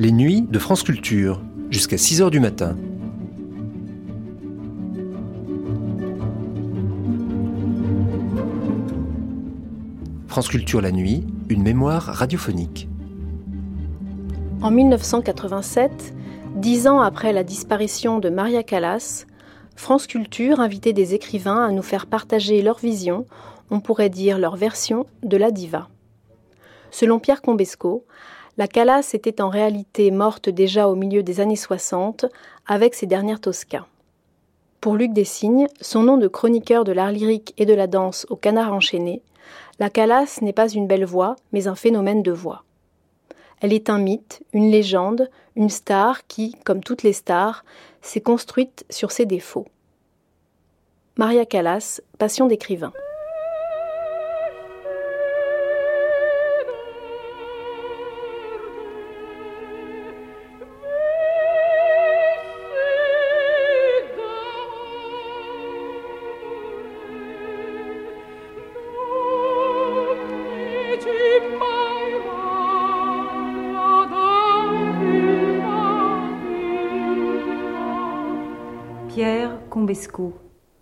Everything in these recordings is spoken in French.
Les nuits de France Culture, jusqu'à 6h du matin. France Culture la nuit, une mémoire radiophonique. En 1987, dix ans après la disparition de Maria Callas, France Culture invitait des écrivains à nous faire partager leur vision, on pourrait dire leur version, de la diva. Selon Pierre Combesco, la Calas était en réalité morte déjà au milieu des années 60 avec ses dernières Tosca. Pour Luc Dessignes, son nom de chroniqueur de l'art lyrique et de la danse au canard enchaîné, la Calas n'est pas une belle voix, mais un phénomène de voix. Elle est un mythe, une légende, une star qui, comme toutes les stars, s'est construite sur ses défauts. Maria Callas, Passion d'écrivain.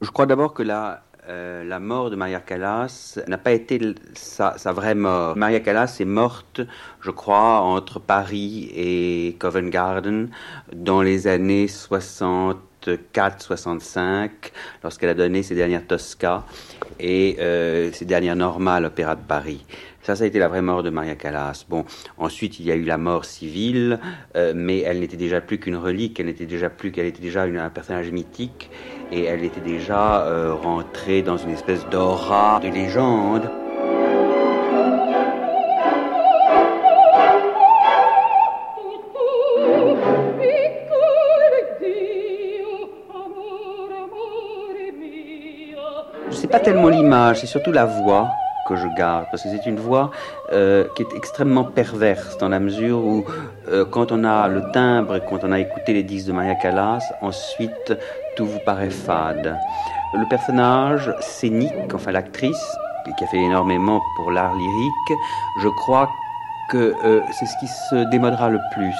Je crois d'abord que la, euh, la mort de Maria Callas n'a pas été sa, vraie mort. Maria Callas est morte, je crois, entre Paris et Covent Garden dans les années 64-65, lorsqu'elle a donné ses dernières Tosca et euh, ses dernières Norma à l'Opéra de Paris. Ça, ça a été la vraie mort de Maria Callas. Bon, ensuite, il y a eu la mort civile, euh, mais elle n'était déjà plus qu'une relique, elle n'était déjà plus qu'elle était déjà un personnage mythique, et elle était déjà euh, rentrée dans une espèce d'aura de légende. Pas tellement l'image, c'est surtout la voix que je garde, parce que c'est une voix euh, qui est extrêmement perverse, dans la mesure où euh, quand on a le timbre quand on a écouté les disques de Maria Callas, ensuite tout vous paraît fade. Le personnage scénique, enfin l'actrice, qui a fait énormément pour l'art lyrique, je crois que euh, c'est ce qui se démodera le plus.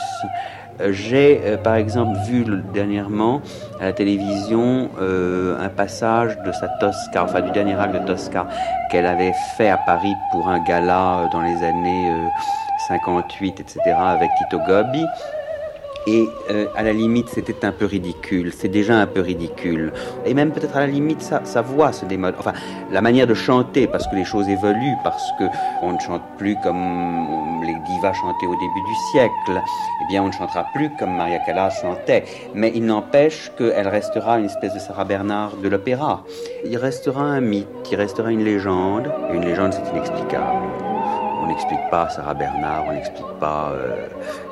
Euh, j'ai euh, par exemple vu dernièrement à la télévision euh, un passage de sa Tosca, enfin du dernier acte de Tosca qu'elle avait fait à Paris pour un gala dans les années 58, etc. avec Tito Gobbi. Et euh, à la limite, c'était un peu ridicule. C'est déjà un peu ridicule. Et même peut-être à la limite, sa, sa, voix se démode. Enfin, la manière de chanter, parce que les choses évoluent, parce que on ne chante plus comme les divas chantaient au début du siècle. Eh bien, on ne chantera plus comme Maria Callas chantait. Mais il n'empêche qu'elle restera une espèce de Sarah Bernard de l'opéra. Il restera un mythe, il restera une légende. Une légende, c'est inexplicable. On n'explique pas Sarah Bernard, on n'explique pas euh,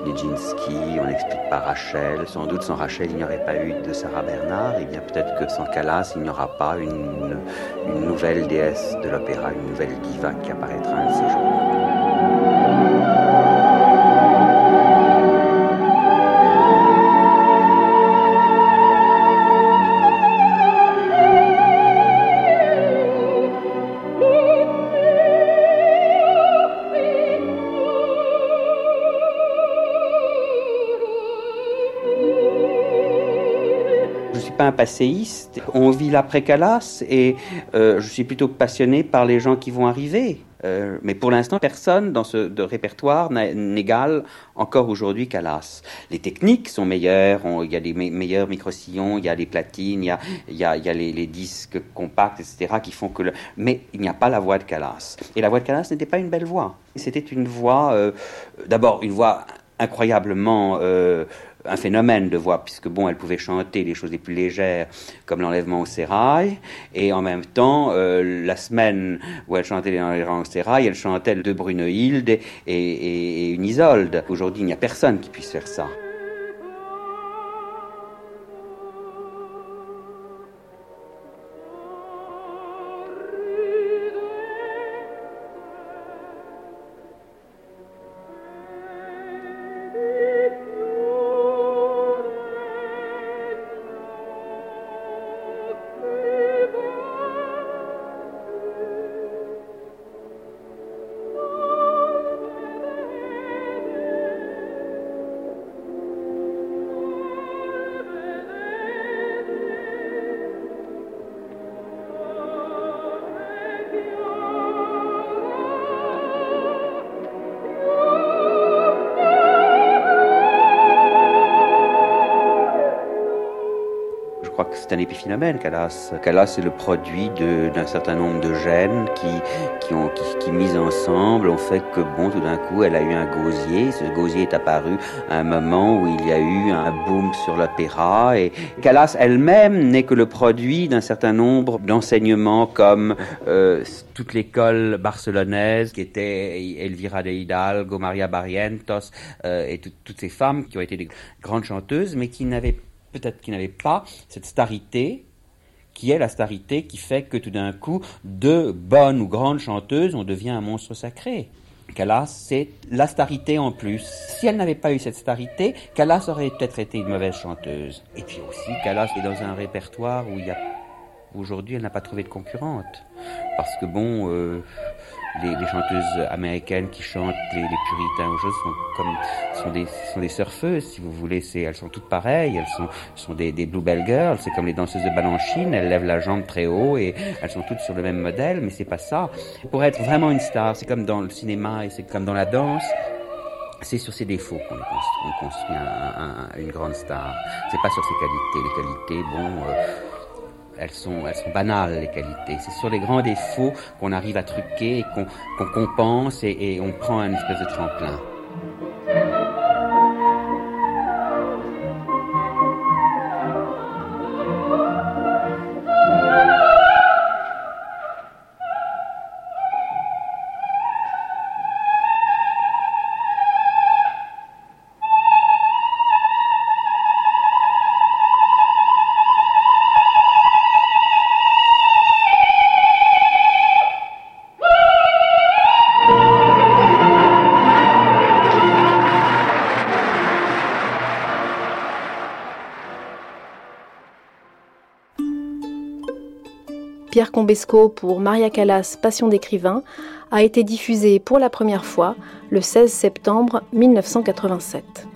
Nijinsky, on n'explique pas Rachel. Sans doute sans Rachel, il n'y aurait pas eu de Sarah Bernard. Et bien peut-être que sans Callas, il n'y aura pas une, une nouvelle déesse de l'opéra, une nouvelle diva qui apparaîtra un de ces jours. Pas un passéiste. On vit l'après-Calas et euh, je suis plutôt passionné par les gens qui vont arriver. Euh, mais pour l'instant, personne dans ce de répertoire n'égale encore aujourd'hui Calas. Les techniques sont meilleures, il y a des me meilleurs micro-sillons, il y a des platines, il y a, les, les, disques compacts, etc., qui font que... Mais il n'y a pas la voix de Calas. Et la voix de Calas n'était pas une belle voix. C'était une voix, euh, d'abord, une voix incroyablement... Euh, un phénomène de voix, puisque bon, elle pouvait chanter les choses les plus légères, comme l'enlèvement au sérail, et en même temps, euh, la semaine où elle chantait l'enlèvement au sérail, elle chantait de Brunehilde et, et, et une Isolde. Aujourd'hui, il n'y a personne qui puisse faire ça. C'est un épiphénomène, Calas. Calas est le produit d'un certain nombre de gènes qui, qui, ont, qui, mis ensemble ont fait que, bon, tout d'un coup, elle a eu un gosier. Ce gosier est apparu à un moment où il y a eu un boom sur l'opéra. Et Calas elle-même n'est que le produit d'un certain nombre d'enseignements comme euh, toute l'école barcelonaise qui était Elvira de Hidalgo, Maria Barrientos euh, et toutes ces femmes qui ont été des grandes chanteuses, mais qui n'avaient peut-être qui n'avaient pas cette starité qui est la starité qui fait que tout d'un coup, de bonnes ou grandes chanteuses, on devient un monstre sacré. Calas, c'est la starité en plus. Si elle n'avait pas eu cette starité, Calas aurait peut-être été une mauvaise chanteuse. Et puis aussi, Calas est dans un répertoire où il y a aujourd'hui, elle n'a pas trouvé de concurrente. Parce que bon, euh, les, chanteuses américaines qui chantent les, puritains ou choses sont comme sont des sont des surfeuses si vous voulez. C'est elles sont toutes pareilles. Elles sont sont des, des bluebell girls. C'est comme les danseuses de balanchine. Elles lèvent la jambe très haut et elles sont toutes sur le même modèle mais c'est pas ça. Pour être vraiment une star c'est comme dans le cinéma et c'est comme dans la danse c'est sur ses défauts qu'on construit, on construit un, une grande star. C'est pas sur ses qualités. Les qualités, bon, euh, elles sont, elles sont banales, les qualités. C'est sur les grands défauts qu'on arrive à truquer, qu'on compense et, et on prend un espèce de tremplin. Pierre Combesco pour Maria Callas Passion d'écrivain a été diffusé pour la première fois le 16 septembre 1987.